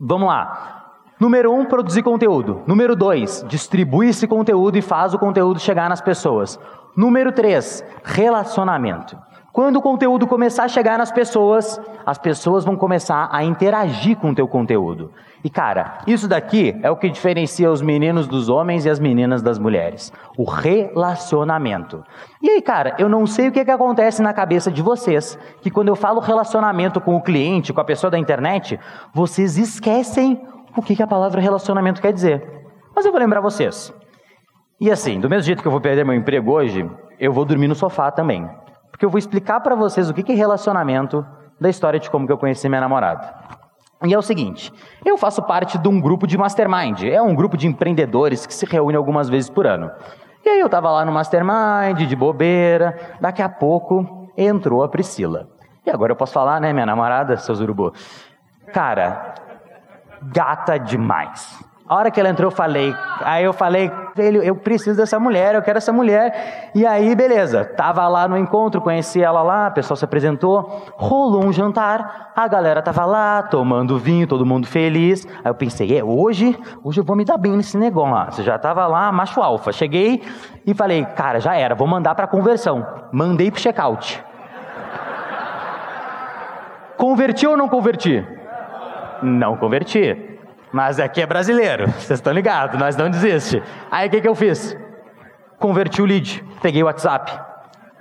Vamos lá. Número um, produzir conteúdo. Número dois, distribui esse conteúdo e faz o conteúdo chegar nas pessoas. Número três, relacionamento. Quando o conteúdo começar a chegar nas pessoas, as pessoas vão começar a interagir com o teu conteúdo. E cara, isso daqui é o que diferencia os meninos dos homens e as meninas das mulheres. O relacionamento. E aí, cara, eu não sei o que, que acontece na cabeça de vocês, que quando eu falo relacionamento com o cliente, com a pessoa da internet, vocês esquecem o que, que a palavra relacionamento quer dizer. Mas eu vou lembrar vocês. E assim, do mesmo jeito que eu vou perder meu emprego hoje, eu vou dormir no sofá também. Porque eu vou explicar para vocês o que é relacionamento da história de como que eu conheci minha namorada. E é o seguinte, eu faço parte de um grupo de mastermind. É um grupo de empreendedores que se reúne algumas vezes por ano. E aí eu estava lá no mastermind, de bobeira. Daqui a pouco entrou a Priscila. E agora eu posso falar, né, minha namorada, seus urubu? Cara, gata demais. A hora que ela entrou, eu falei. Aí eu falei, eu preciso dessa mulher, eu quero essa mulher. E aí, beleza. Tava lá no encontro, conheci ela lá, o pessoal se apresentou, rolou um jantar, a galera tava lá, tomando vinho, todo mundo feliz. Aí eu pensei, é, hoje, hoje eu vou me dar bem nesse negócio. Você já tava lá, macho alfa. Cheguei e falei, cara, já era, vou mandar para conversão. Mandei pro checkout. Converti ou não converti? Não converti. Mas aqui é brasileiro, vocês estão ligados, nós não desiste. Aí o que, que eu fiz? Converti o lead, peguei o WhatsApp.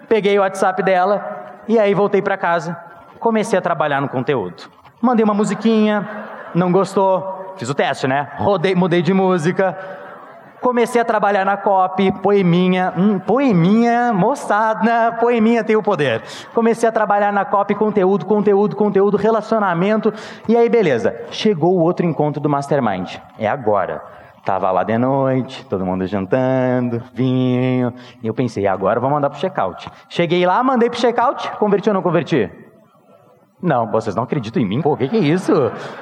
Peguei o WhatsApp dela e aí voltei para casa. Comecei a trabalhar no conteúdo. Mandei uma musiquinha, não gostou, fiz o teste, né? Rodei, mudei de música, Comecei a trabalhar na COP, poeminha, hum, poeminha, moçada, poeminha tem o poder. Comecei a trabalhar na COP, conteúdo, conteúdo, conteúdo, relacionamento. E aí, beleza. Chegou o outro encontro do Mastermind. É agora. Tava lá de noite, todo mundo jantando, vinho. E eu pensei, agora vou mandar pro checkout. Cheguei lá, mandei pro checkout, converti ou não converti? Não, vocês não acreditam em mim? Pô, o que, que é isso?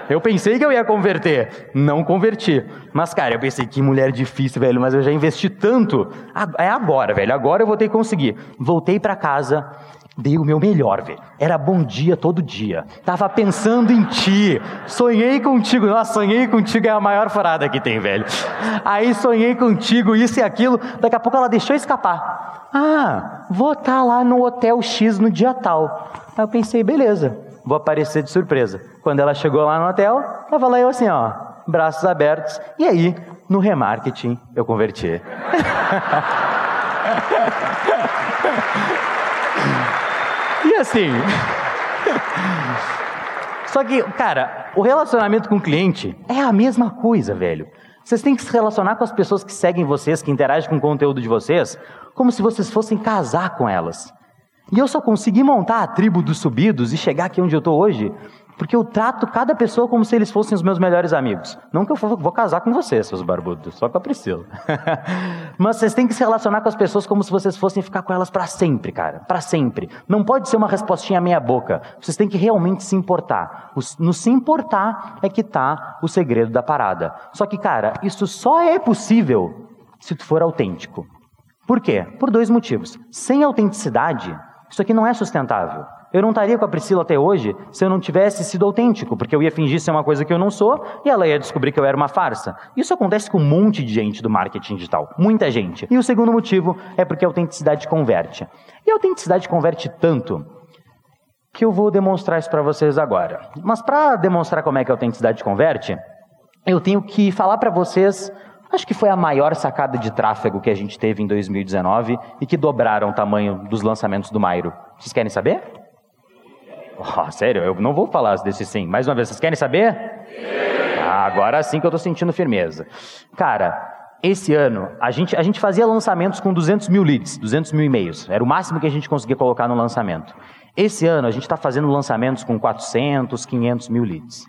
Eu pensei que eu ia converter. Não converti. Mas, cara, eu pensei, que mulher difícil, velho, mas eu já investi tanto. É agora, velho, agora eu vou ter que conseguir. Voltei para casa, dei o meu melhor, velho. Era bom dia todo dia. Tava pensando em ti. Sonhei contigo. Nossa, sonhei contigo é a maior farada que tem, velho. Aí sonhei contigo, isso e aquilo. Daqui a pouco ela deixou escapar. Ah, vou estar tá lá no Hotel X no dia tal. Aí eu pensei, beleza vou aparecer de surpresa. Quando ela chegou lá no hotel, tava lá eu assim, ó, braços abertos. E aí, no remarketing, eu converti. (laughs) e assim. Só que, cara, o relacionamento com o cliente é a mesma coisa, velho. Vocês têm que se relacionar com as pessoas que seguem vocês, que interagem com o conteúdo de vocês, como se vocês fossem casar com elas. E eu só consegui montar a tribo dos subidos e chegar aqui onde eu estou hoje, porque eu trato cada pessoa como se eles fossem os meus melhores amigos. Não que eu vou casar com vocês, seus barbudos, só com a Priscila. Mas vocês têm que se relacionar com as pessoas como se vocês fossem ficar com elas para sempre, cara. Para sempre. Não pode ser uma respostinha meia boca. Vocês têm que realmente se importar. No se importar é que tá o segredo da parada. Só que, cara, isso só é possível se tu for autêntico. Por quê? Por dois motivos. Sem autenticidade, isso aqui não é sustentável. Eu não estaria com a Priscila até hoje se eu não tivesse sido autêntico, porque eu ia fingir ser uma coisa que eu não sou e ela ia descobrir que eu era uma farsa. Isso acontece com um monte de gente do marketing digital, muita gente. E o segundo motivo é porque a autenticidade converte. E a autenticidade converte tanto que eu vou demonstrar isso para vocês agora. Mas para demonstrar como é que a autenticidade converte, eu tenho que falar para vocês Acho que foi a maior sacada de tráfego que a gente teve em 2019 e que dobraram o tamanho dos lançamentos do Mairo. Vocês querem saber? Oh, sério, eu não vou falar desse sim. Mais uma vez, vocês querem saber? Sim. Ah, agora sim que eu estou sentindo firmeza. Cara, esse ano, a gente, a gente fazia lançamentos com 200 mil leads, 200 mil e-mails. Era o máximo que a gente conseguia colocar no lançamento. Esse ano, a gente está fazendo lançamentos com 400, 500 mil leads.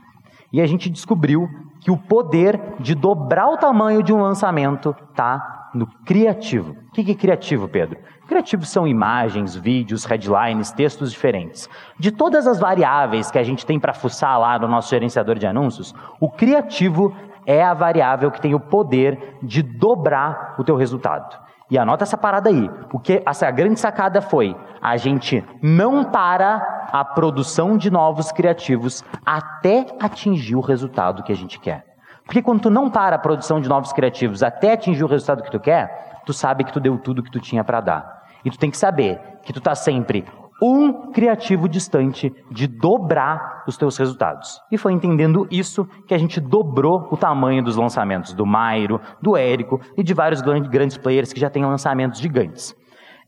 E a gente descobriu que o poder de dobrar o tamanho de um lançamento tá no criativo. O que é criativo, Pedro? Criativos são imagens, vídeos, headlines, textos diferentes. De todas as variáveis que a gente tem para fuçar lá no nosso gerenciador de anúncios, o criativo é a variável que tem o poder de dobrar o teu resultado. E anota essa parada aí, porque essa grande sacada foi: a gente não para a produção de novos criativos até atingir o resultado que a gente quer. Porque quando tu não para a produção de novos criativos até atingir o resultado que tu quer, tu sabe que tu deu tudo que tu tinha para dar. E tu tem que saber que tu tá sempre um criativo distante de dobrar os teus resultados. E foi entendendo isso que a gente dobrou o tamanho dos lançamentos do Mairo, do Érico e de vários grandes players que já têm lançamentos gigantes.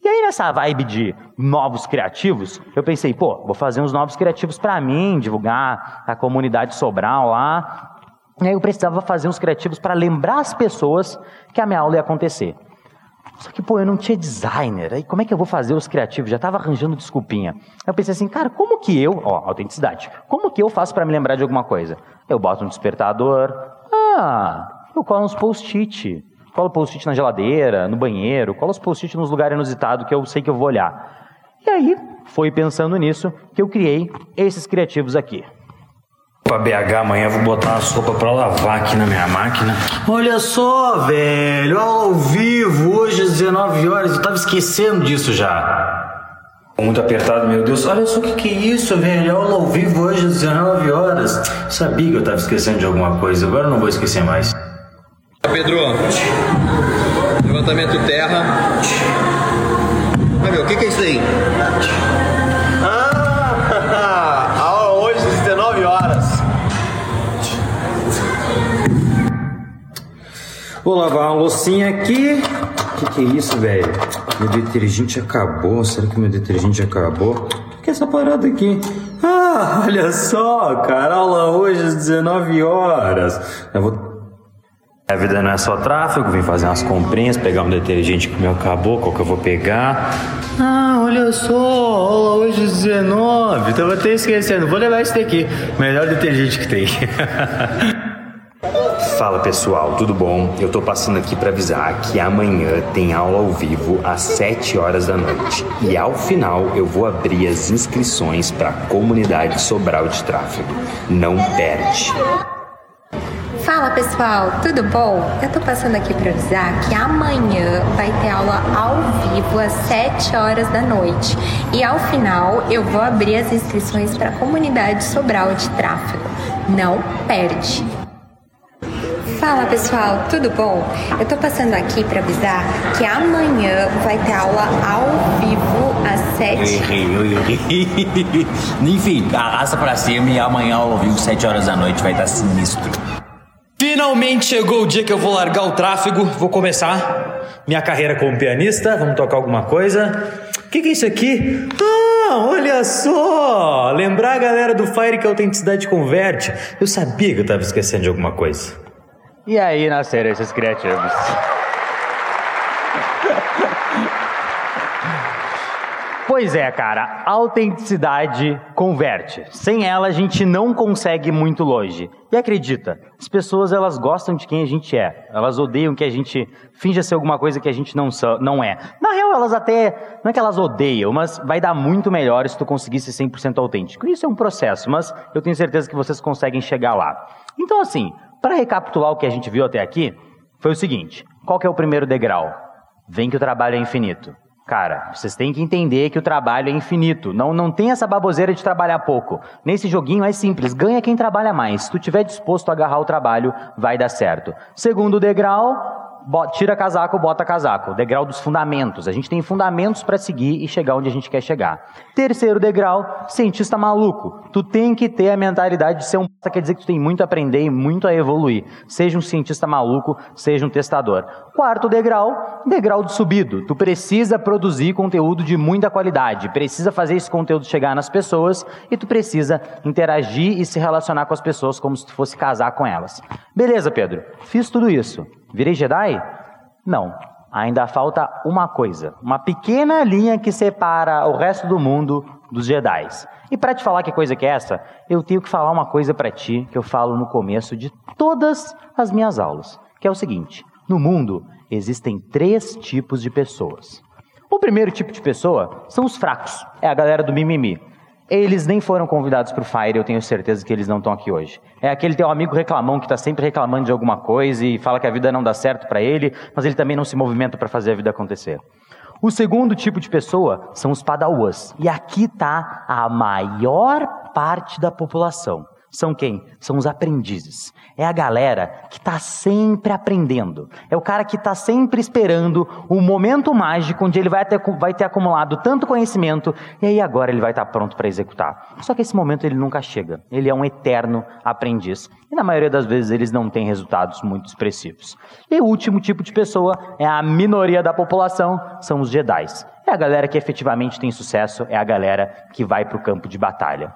E aí nessa vibe de novos criativos, eu pensei, pô, vou fazer uns novos criativos para mim, divulgar a comunidade Sobral lá. E aí eu precisava fazer uns criativos para lembrar as pessoas que a minha aula ia acontecer. Só que, pô, eu não tinha designer. Aí como é que eu vou fazer os criativos? Já estava arranjando desculpinha. Aí eu pensei assim, cara, como que eu, ó, autenticidade, como que eu faço para me lembrar de alguma coisa? Eu boto um despertador. Ah, eu colo uns post-it. Colo post-it na geladeira, no banheiro, colo os post-it nos lugares inusitados que eu sei que eu vou olhar. E aí, foi pensando nisso que eu criei esses criativos aqui pra BH amanhã, vou botar uma sopa pra lavar aqui na minha máquina. Olha só, velho, ao vivo, hoje às 19 horas, eu tava esquecendo disso já. Muito apertado, meu Deus. Olha só o que, que é isso, velho. Aula ao vivo hoje às 19 horas. Sabia que eu tava esquecendo de alguma coisa, agora eu não vou esquecer mais. Pedro, levantamento terra. Ver, o que, que é isso aí? Vou lavar uma loucinha aqui. O que, que é isso, velho? Meu detergente acabou. Será que meu detergente acabou? O que é essa parada aqui? Ah, (laughs) olha só, cara. Aula hoje às 19 horas. Eu vou a vida não é só tráfego, vim fazer umas comprinhas, pegar um detergente que meu acabou, qual que eu vou pegar. Ah, olha só, aula hoje às 19, tava até esquecendo, vou levar esse daqui, melhor detergente que tem. (laughs) Fala pessoal, tudo bom? Eu tô passando aqui para avisar que amanhã tem aula ao vivo às 7 horas da noite. E ao final eu vou abrir as inscrições para a comunidade Sobral de Tráfego. Não perde. Fala pessoal, tudo bom? Eu tô passando aqui para avisar que amanhã vai ter aula ao vivo às 7 horas da noite. E ao final eu vou abrir as inscrições para a comunidade Sobral de Tráfego. Não perde! Fala pessoal, tudo bom? Eu tô passando aqui para avisar que amanhã vai ter aula ao vivo às 7 Eu errei, eu errei. (laughs) Enfim, arrasta pra cima e amanhã ao vivo, 7 horas da noite, vai estar sinistro. Finalmente chegou o dia que eu vou largar o tráfego, vou começar minha carreira como pianista. Vamos tocar alguma coisa. O que, que é isso aqui? Ah, olha só! Lembrar a galera do Fire que a autenticidade converte. Eu sabia que eu estava esquecendo de alguma coisa. E aí nasceram esses criativos. Pois é, cara, autenticidade converte. Sem ela a gente não consegue muito longe. E acredita, as pessoas elas gostam de quem a gente é. Elas odeiam que a gente finja ser alguma coisa que a gente não, não é. Na real, elas até, não é que elas odeiam, mas vai dar muito melhor se tu conseguir ser 100% autêntico. Isso é um processo, mas eu tenho certeza que vocês conseguem chegar lá. Então assim, para recapitular o que a gente viu até aqui, foi o seguinte: qual é o primeiro degrau? Vem que o trabalho é infinito. Cara, vocês têm que entender que o trabalho é infinito. Não, não tem essa baboseira de trabalhar pouco. Nesse joguinho é simples, ganha quem trabalha mais. Se tu estiver disposto a agarrar o trabalho, vai dar certo. Segundo degrau, tira casaco, bota casaco. Degrau dos fundamentos. A gente tem fundamentos para seguir e chegar onde a gente quer chegar. Terceiro degrau, cientista maluco. Tu tem que ter a mentalidade de ser um quer dizer que tu tem muito a aprender e muito a evoluir. Seja um cientista maluco, seja um testador. Quarto degrau, degrau de subido. Tu precisa produzir conteúdo de muita qualidade, precisa fazer esse conteúdo chegar nas pessoas e tu precisa interagir e se relacionar com as pessoas como se tu fosse casar com elas. Beleza, Pedro. Fiz tudo isso. Virei Jedi? Não. Ainda falta uma coisa, uma pequena linha que separa o resto do mundo dos Jedi. E para te falar que coisa que é essa, eu tenho que falar uma coisa para ti que eu falo no começo de todas as minhas aulas, que é o seguinte: no mundo existem três tipos de pessoas. O primeiro tipo de pessoa são os fracos, é a galera do mimimi. Eles nem foram convidados para o Fire, eu tenho certeza que eles não estão aqui hoje. É aquele teu amigo reclamão que está sempre reclamando de alguma coisa e fala que a vida não dá certo para ele, mas ele também não se movimenta para fazer a vida acontecer. O segundo tipo de pessoa são os padawans. E aqui está a maior parte da população. São quem? São os aprendizes. É a galera que está sempre aprendendo. É o cara que está sempre esperando o momento mágico onde ele vai ter, vai ter acumulado tanto conhecimento e aí agora ele vai estar tá pronto para executar. Só que esse momento ele nunca chega. Ele é um eterno aprendiz. E na maioria das vezes eles não têm resultados muito expressivos. E o último tipo de pessoa é a minoria da população, são os Jedi. É a galera que efetivamente tem sucesso, é a galera que vai para o campo de batalha.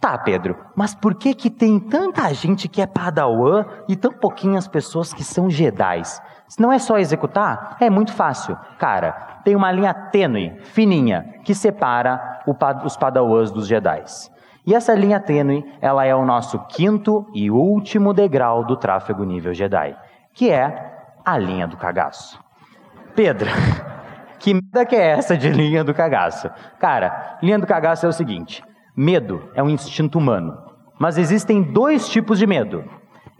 Tá, Pedro, mas por que que tem tanta gente que é padawan e tão pouquinhas pessoas que são jedais? Se não é só executar, é muito fácil. Cara, tem uma linha tênue, fininha, que separa os padawans dos jedais. E essa linha tênue, ela é o nosso quinto e último degrau do tráfego nível Jedi, que é a linha do cagaço. Pedro, (laughs) que merda que é essa de linha do cagaço? Cara, linha do cagaço é o seguinte: Medo é um instinto humano. Mas existem dois tipos de medo.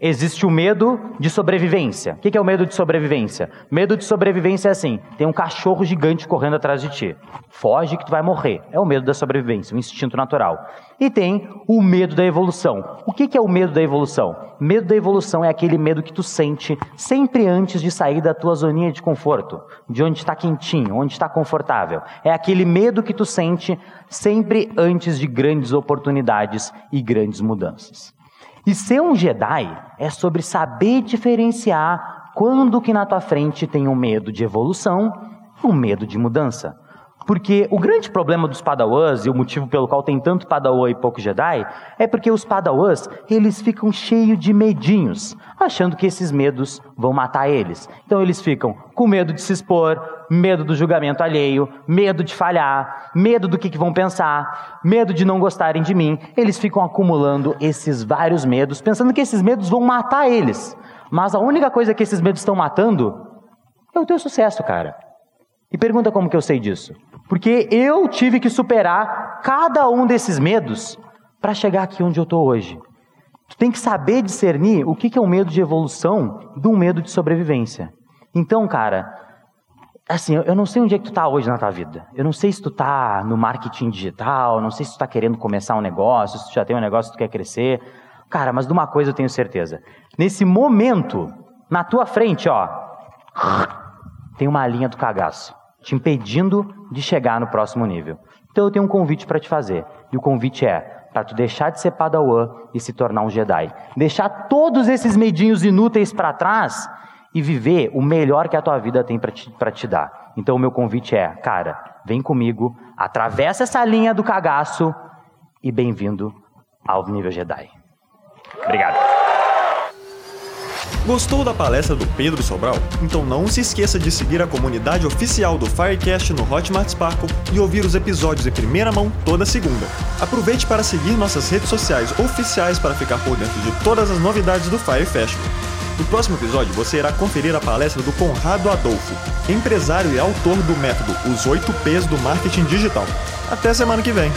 Existe o medo de sobrevivência. O que é o medo de sobrevivência? Medo de sobrevivência é assim: tem um cachorro gigante correndo atrás de ti. Foge que tu vai morrer. É o medo da sobrevivência, um instinto natural. E tem o medo da evolução. O que é o medo da evolução? Medo da evolução é aquele medo que tu sente sempre antes de sair da tua zoninha de conforto, de onde está quentinho, onde está confortável. É aquele medo que tu sente sempre antes de grandes oportunidades e grandes mudanças. E ser um Jedi é sobre saber diferenciar quando que na tua frente tem um medo de evolução, um medo de mudança. Porque o grande problema dos Padawans e o motivo pelo qual tem tanto Padawan e pouco Jedi é porque os Padawans, eles ficam cheios de medinhos, achando que esses medos vão matar eles. Então eles ficam com medo de se expor, medo do julgamento alheio, medo de falhar, medo do que, que vão pensar, medo de não gostarem de mim. Eles ficam acumulando esses vários medos, pensando que esses medos vão matar eles. Mas a única coisa que esses medos estão matando é o teu sucesso, cara. E pergunta como que eu sei disso? Porque eu tive que superar cada um desses medos para chegar aqui onde eu estou hoje. Tu tem que saber discernir o que é um medo de evolução de um medo de sobrevivência. Então, cara, assim, eu não sei onde é que tu está hoje na tua vida. Eu não sei se tu está no marketing digital, não sei se tu está querendo começar um negócio, se tu já tem um negócio que tu quer crescer. Cara, mas de uma coisa eu tenho certeza. Nesse momento, na tua frente, ó, tem uma linha do cagaço te impedindo de chegar no próximo nível. Então eu tenho um convite para te fazer. E o convite é para tu deixar de ser padawan e se tornar um Jedi. Deixar todos esses medinhos inúteis para trás e viver o melhor que a tua vida tem para te, te dar. Então o meu convite é, cara, vem comigo, atravessa essa linha do cagaço e bem-vindo ao nível Jedi. Obrigado. Gostou da palestra do Pedro Sobral? Então não se esqueça de seguir a comunidade oficial do Firecast no Hotmart Sparkle e ouvir os episódios em primeira mão toda segunda. Aproveite para seguir nossas redes sociais oficiais para ficar por dentro de todas as novidades do Fire Festival. No próximo episódio, você irá conferir a palestra do Conrado Adolfo, empresário e autor do método Os 8 P's do Marketing Digital. Até semana que vem!